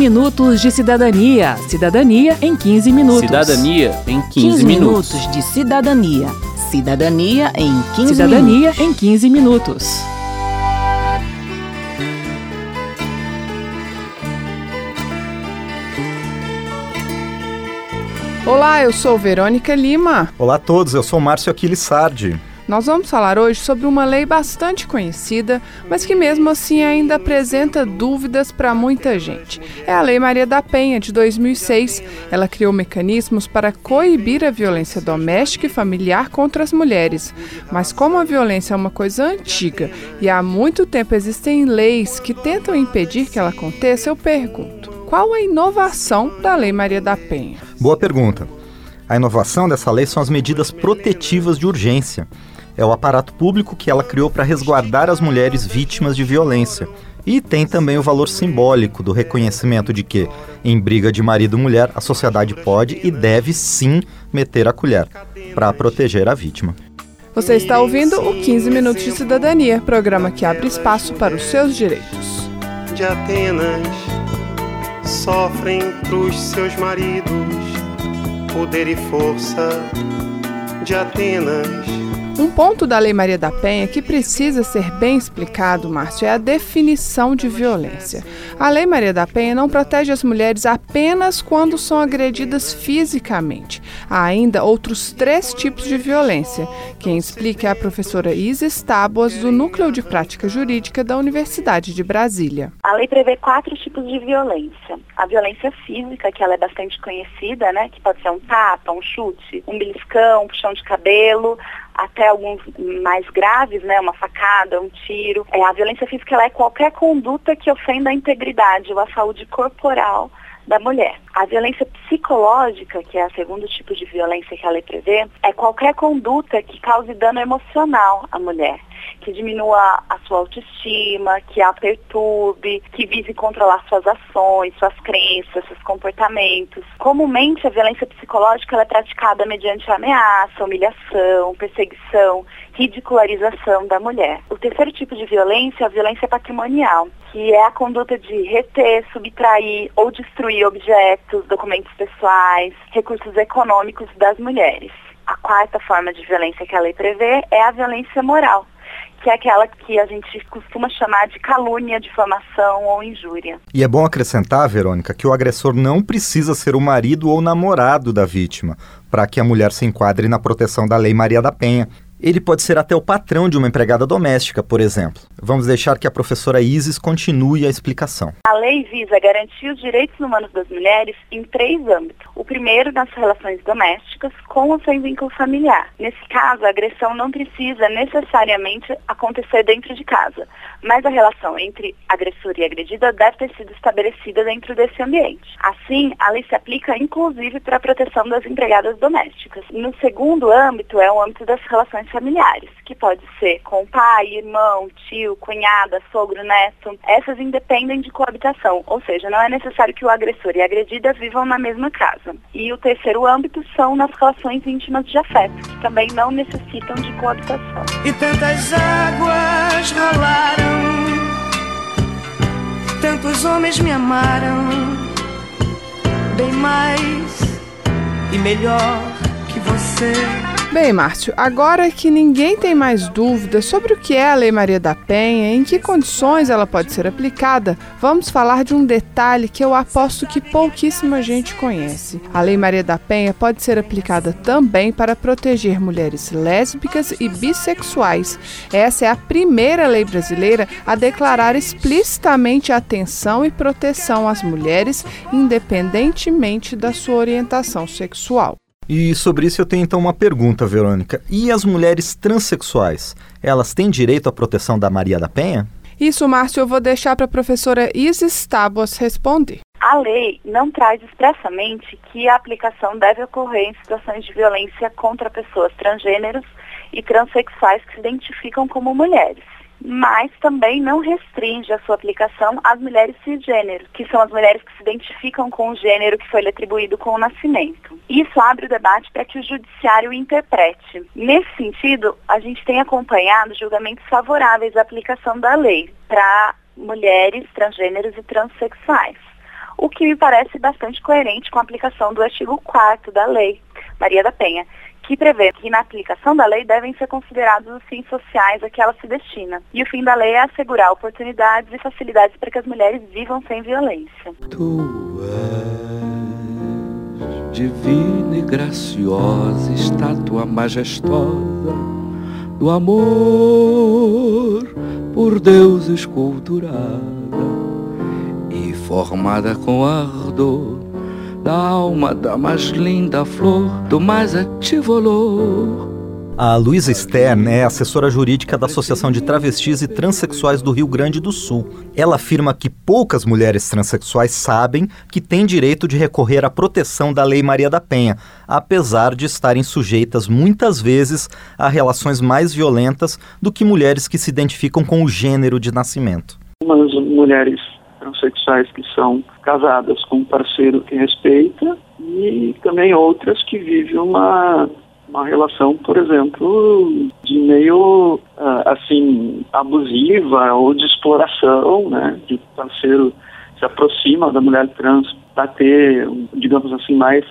minutos de cidadania. Cidadania em 15 minutos. Cidadania em 15, 15 minutos. minutos de cidadania. Cidadania em 15 Cidadania minutos. em 15 minutos. Olá, eu sou Verônica Lima. Olá a todos, eu sou Márcio Aquiles Sardi. Nós vamos falar hoje sobre uma lei bastante conhecida, mas que mesmo assim ainda apresenta dúvidas para muita gente. É a Lei Maria da Penha, de 2006. Ela criou mecanismos para coibir a violência doméstica e familiar contra as mulheres. Mas como a violência é uma coisa antiga e há muito tempo existem leis que tentam impedir que ela aconteça, eu pergunto: qual a inovação da Lei Maria da Penha? Boa pergunta. A inovação dessa lei são as medidas protetivas de urgência. É o aparato público que ela criou para resguardar as mulheres vítimas de violência. E tem também o valor simbólico do reconhecimento de que, em briga de marido e mulher, a sociedade pode e deve sim meter a colher para proteger a vítima. Você está ouvindo o 15 Minutos de Cidadania, programa que abre espaço para os seus direitos. de Atenas sofrem pros seus maridos poder e força de Atenas. Um ponto da Lei Maria da Penha que precisa ser bem explicado, Márcio, é a definição de violência. A Lei Maria da Penha não protege as mulheres apenas quando são agredidas fisicamente. Há ainda outros três tipos de violência. Quem explica é a professora Isis Tábuas, do Núcleo de Prática Jurídica da Universidade de Brasília. A lei prevê quatro tipos de violência. A violência física, que ela é bastante conhecida, né? Que pode ser um tapa, um chute, um beliscão, um puxão de cabelo, até alguns mais graves, né? Uma facada, um tiro. É, a violência física é qualquer conduta que ofenda a integridade ou a saúde corporal da mulher. A violência psicológica, que é o segundo tipo de violência que a lei prevê, é qualquer conduta que cause dano emocional à mulher que diminua a sua autoestima, que a perturbe, que vise controlar suas ações, suas crenças, seus comportamentos. Comumente, a violência psicológica é praticada mediante ameaça, humilhação, perseguição, ridicularização da mulher. O terceiro tipo de violência é a violência patrimonial, que é a conduta de reter, subtrair ou destruir objetos, documentos pessoais, recursos econômicos das mulheres. A quarta forma de violência que a lei prevê é a violência moral, que é aquela que a gente costuma chamar de calúnia, difamação ou injúria. E é bom acrescentar, Verônica, que o agressor não precisa ser o marido ou namorado da vítima para que a mulher se enquadre na proteção da Lei Maria da Penha. Ele pode ser até o patrão de uma empregada doméstica, por exemplo. Vamos deixar que a professora Isis continue a explicação. A lei visa garantir os direitos humanos das mulheres em três âmbitos. O primeiro, nas relações domésticas, com ou sem vínculo familiar. Nesse caso, a agressão não precisa necessariamente acontecer dentro de casa, mas a relação entre agressor e agredida deve ter sido estabelecida dentro desse ambiente. Assim, a lei se aplica inclusive para a proteção das empregadas domésticas. No segundo âmbito, é o âmbito das relações familiares, que pode ser com pai, irmão, tio, cunhada, sogro, neto. Essas independem de coabitação, ou seja, não é necessário que o agressor e a agredida vivam na mesma casa. E o terceiro âmbito são nas relações íntimas de afeto, que também não necessitam de coabitação. E tantas águas rolaram, tantos homens me amaram, bem mais e melhor que você. Bem, Márcio, agora que ninguém tem mais dúvidas sobre o que é a Lei Maria da Penha e em que condições ela pode ser aplicada, vamos falar de um detalhe que eu aposto que pouquíssima gente conhece. A Lei Maria da Penha pode ser aplicada também para proteger mulheres lésbicas e bissexuais. Essa é a primeira lei brasileira a declarar explicitamente atenção e proteção às mulheres, independentemente da sua orientação sexual. E sobre isso eu tenho então uma pergunta, Verônica. E as mulheres transexuais? Elas têm direito à proteção da Maria da Penha? Isso, Márcio, eu vou deixar para a professora Isis Tábuas responder. A lei não traz expressamente que a aplicação deve ocorrer em situações de violência contra pessoas transgêneros e transexuais que se identificam como mulheres. Mas também não restringe a sua aplicação às mulheres cisgênero, que são as mulheres que se identificam com o gênero que foi lhe atribuído com o nascimento. Isso abre o debate para que o judiciário interprete. Nesse sentido, a gente tem acompanhado julgamentos favoráveis à aplicação da lei para mulheres transgêneros e transexuais. o que me parece bastante coerente com a aplicação do artigo 4 da Lei Maria da Penha, que prevê que na aplicação da lei devem ser considerados os fins sociais a que ela se destina. E o fim da lei é assegurar oportunidades e facilidades para que as mulheres vivam sem violência. Tu és divina e graciosa, estátua majestosa do amor por Deus esculturada e formada com ardor da alma da mais linda flor, do mais ativo olor. A Luísa Stern é assessora jurídica da Associação de Travestis e Transsexuais do Rio Grande do Sul. Ela afirma que poucas mulheres transexuais sabem que têm direito de recorrer à proteção da Lei Maria da Penha, apesar de estarem sujeitas muitas vezes a relações mais violentas do que mulheres que se identificam com o gênero de nascimento. Umas mulheres transexuais que são casadas com um parceiro que respeita e também outras que vivem uma, uma relação, por exemplo, de meio uh, assim abusiva ou de exploração, né? De parceiro se aproxima da mulher trans para ter, digamos assim, mais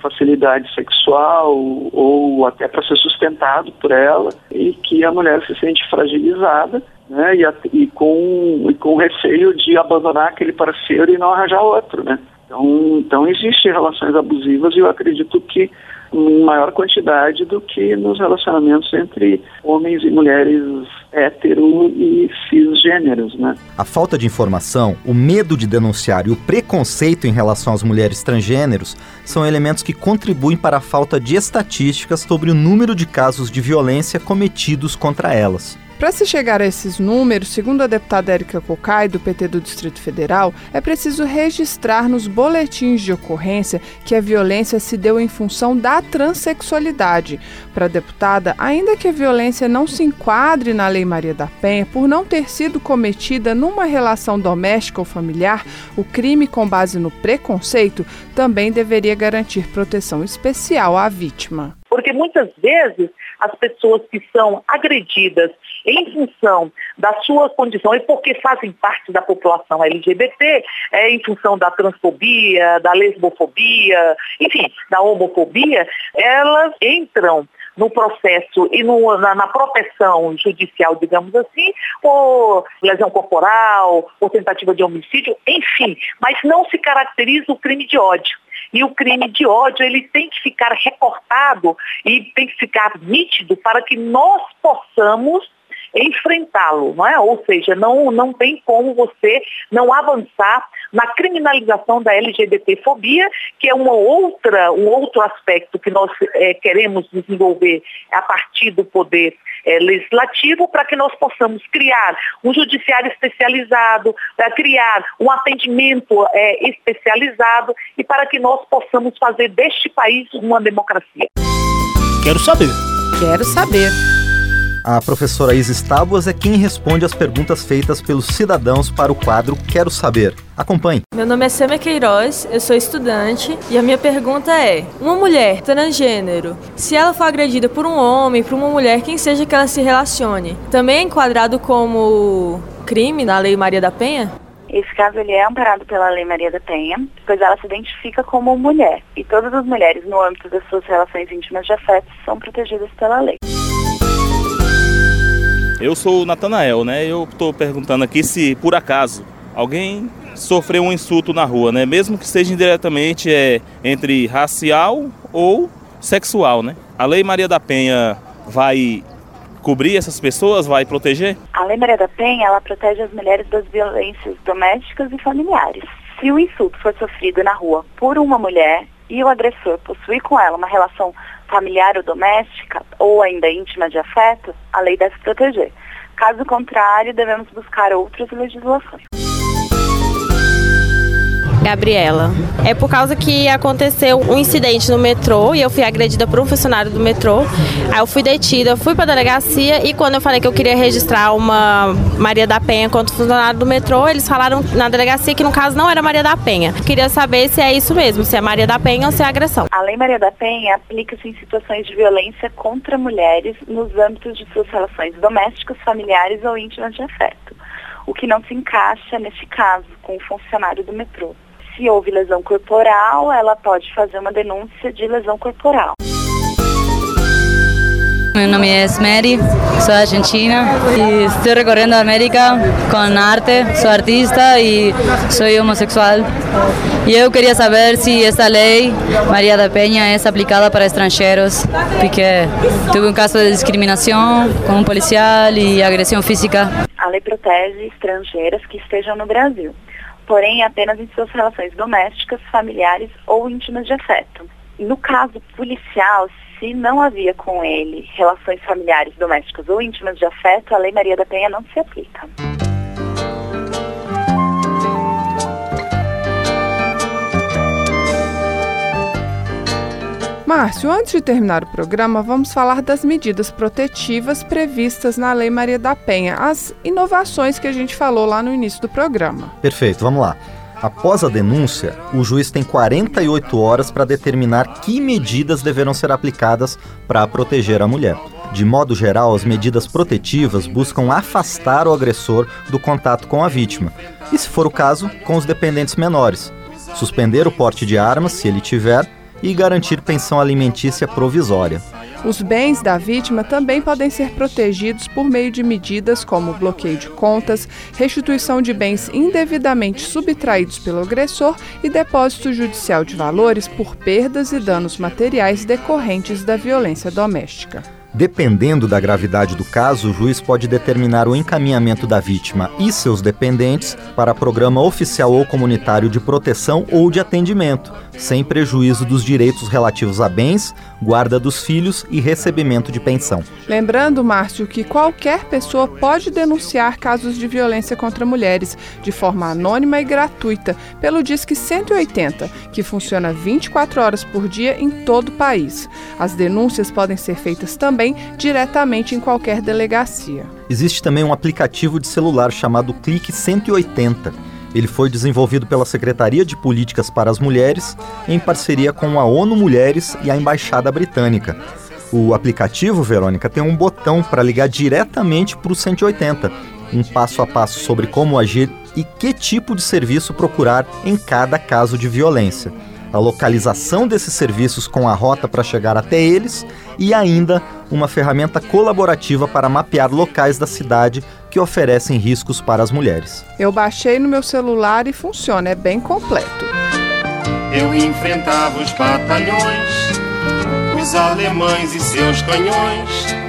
facilidade sexual ou até para ser sustentado por ela e que a mulher se sente fragilizada né, e, e, com, e com receio de abandonar aquele parceiro e não arranjar outro, né? Então, então existem relações abusivas e eu acredito que em maior quantidade do que nos relacionamentos entre homens e mulheres hétero e cisgêneros, né? A falta de informação, o medo de denunciar e o preconceito em relação às mulheres transgêneros são elementos que contribuem para a falta de estatísticas sobre o número de casos de violência cometidos contra elas. Para se chegar a esses números, segundo a deputada Érica Cocai, do PT do Distrito Federal, é preciso registrar nos boletins de ocorrência que a violência se deu em função da transexualidade. Para a deputada, ainda que a violência não se enquadre na Lei Maria da Penha por não ter sido cometida numa relação doméstica ou familiar, o crime com base no preconceito também deveria garantir proteção especial à vítima. Porque muitas vezes as pessoas que são agredidas em função da sua condição e porque fazem parte da população LGBT, é, em função da transfobia, da lesbofobia, enfim, da homofobia, elas entram no processo e no, na, na, proteção judicial, digamos assim, por lesão corporal, por tentativa de homicídio, enfim, mas não se caracteriza o crime de ódio. E o crime de ódio, ele tem que ficar recortado e tem que ficar nítido para que nós possamos enfrentá-lo, não é? Ou seja, não, não tem como você não avançar na criminalização da LGBTfobia, que é uma outra, um outro aspecto que nós é, queremos desenvolver a partir do poder é, legislativo para que nós possamos criar um judiciário especializado, para criar um atendimento é, especializado e para que nós possamos fazer deste país uma democracia. Quero saber. Quero saber. A professora Isis Tábuas é quem responde as perguntas feitas pelos cidadãos para o quadro Quero Saber. Acompanhe. Meu nome é Sema Queiroz, eu sou estudante e a minha pergunta é: uma mulher transgênero, se ela for agredida por um homem, por uma mulher, quem seja que ela se relacione, também é enquadrado como crime na Lei Maria da Penha? Esse caso ele é amparado pela Lei Maria da Penha, pois ela se identifica como mulher e todas as mulheres no âmbito das suas relações íntimas de afeto são protegidas pela lei. Eu sou o Natanael, né? Eu estou perguntando aqui se por acaso alguém sofreu um insulto na rua, né? Mesmo que seja indiretamente é, entre racial ou sexual, né? A Lei Maria da Penha vai cobrir essas pessoas, vai proteger? A Lei Maria da Penha, ela protege as mulheres das violências domésticas e familiares. Se o insulto for sofrido na rua por uma mulher e o agressor possuir com ela uma relação familiar ou doméstica, ou ainda íntima de afeto, a lei deve proteger. Caso contrário, devemos buscar outras legislações. Gabriela. É por causa que aconteceu um incidente no metrô e eu fui agredida por um funcionário do metrô. Aí eu fui detida, fui para a delegacia e quando eu falei que eu queria registrar uma Maria da Penha contra o funcionário do metrô, eles falaram na delegacia que no caso não era Maria da Penha. Queria saber se é isso mesmo, se é Maria da Penha ou se é agressão. A Lei Maria da Penha aplica-se em situações de violência contra mulheres nos âmbitos de suas relações domésticas, familiares ou íntimas de afeto, o que não se encaixa neste caso com o funcionário do metrô. Se houve lesão corporal, ela pode fazer uma denúncia de lesão corporal. Mi nombre es Mary, soy argentina y estoy recorriendo América con arte, soy artista y soy homosexual. Y yo quería saber si esta ley, María da Peña, es aplicada para extranjeros, porque tuve un caso de discriminación con un policial y agresión física. A lei protege estrangeiras que estejam no Brasil, porém apenas em suas relações domésticas, familiares ou íntimas de afeto. No caso policial, se não havia com ele relações familiares, domésticas ou íntimas de afeto, a Lei Maria da Penha não se aplica. Márcio, antes de terminar o programa, vamos falar das medidas protetivas previstas na Lei Maria da Penha, as inovações que a gente falou lá no início do programa. Perfeito, vamos lá. Após a denúncia, o juiz tem 48 horas para determinar que medidas deverão ser aplicadas para proteger a mulher. De modo geral, as medidas protetivas buscam afastar o agressor do contato com a vítima, e, se for o caso, com os dependentes menores. Suspender o porte de armas, se ele tiver, e garantir pensão alimentícia provisória. Os bens da vítima também podem ser protegidos por meio de medidas como bloqueio de contas, restituição de bens indevidamente subtraídos pelo agressor e depósito judicial de valores por perdas e danos materiais decorrentes da violência doméstica. Dependendo da gravidade do caso, o juiz pode determinar o encaminhamento da vítima e seus dependentes para programa oficial ou comunitário de proteção ou de atendimento, sem prejuízo dos direitos relativos a bens, guarda dos filhos e recebimento de pensão. Lembrando, Márcio, que qualquer pessoa pode denunciar casos de violência contra mulheres de forma anônima e gratuita pelo Disque 180, que funciona 24 horas por dia em todo o país. As denúncias podem ser feitas também diretamente em qualquer delegacia. Existe também um aplicativo de celular chamado Clique 180. Ele foi desenvolvido pela Secretaria de Políticas para as Mulheres em parceria com a ONU Mulheres e a Embaixada Britânica. O aplicativo, Verônica, tem um botão para ligar diretamente para o 180, um passo a passo sobre como agir e que tipo de serviço procurar em cada caso de violência a localização desses serviços com a rota para chegar até eles e ainda uma ferramenta colaborativa para mapear locais da cidade que oferecem riscos para as mulheres. Eu baixei no meu celular e funciona, é bem completo. Eu enfrentava os batalhões, os alemães e seus canhões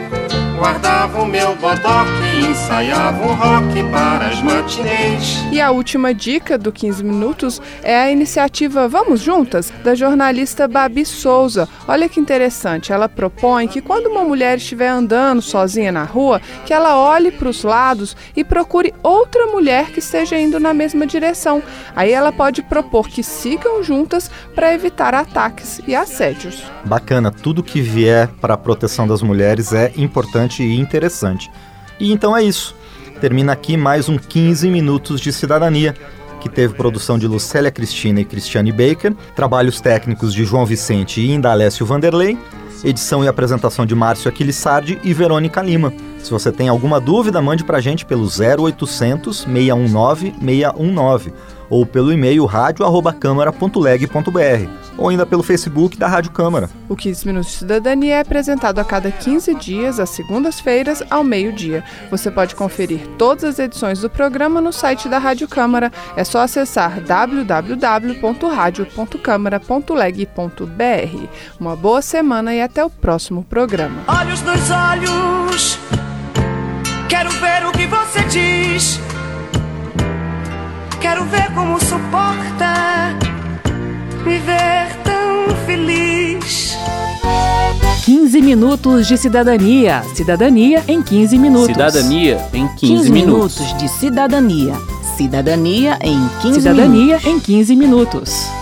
Guardava o meu bodoque ensaiava o rock para as matinês. E a última dica do 15 Minutos é a iniciativa Vamos Juntas, da jornalista Babi Souza. Olha que interessante, ela propõe que quando uma mulher estiver andando sozinha na rua, que ela olhe para os lados e procure outra mulher que esteja indo na mesma direção. Aí ela pode propor que sigam juntas para evitar ataques e assédios. Bacana, tudo que vier para a proteção das mulheres é importante importante e interessante. E então é isso. Termina aqui mais um 15 minutos de cidadania, que teve produção de Lucélia Cristina e Cristiane Baker, trabalhos técnicos de João Vicente e Indalécio Vanderlei, edição e apresentação de Márcio Aquilissardi e Verônica Lima. Se você tem alguma dúvida, mande pra gente pelo 0800 619 619 ou pelo e-mail radio@câmara.leg.br ou ainda pelo Facebook da Rádio Câmara. O 15 Minutos de Cidadania é apresentado a cada 15 dias, às segundas-feiras, ao meio-dia. Você pode conferir todas as edições do programa no site da Rádio Câmara. É só acessar www.radio.câmara.leg.br. Uma boa semana e até o próximo programa. Olhos nos olhos, quero ver o que você diz. Quero ver como suporta me ver tão feliz. 15 minutos de cidadania. Cidadania em 15 minutos. Cidadania em 15, 15 minutos. minutos de cidadania. Cidadania em 15 Cidadania minutos. em 15 minutos.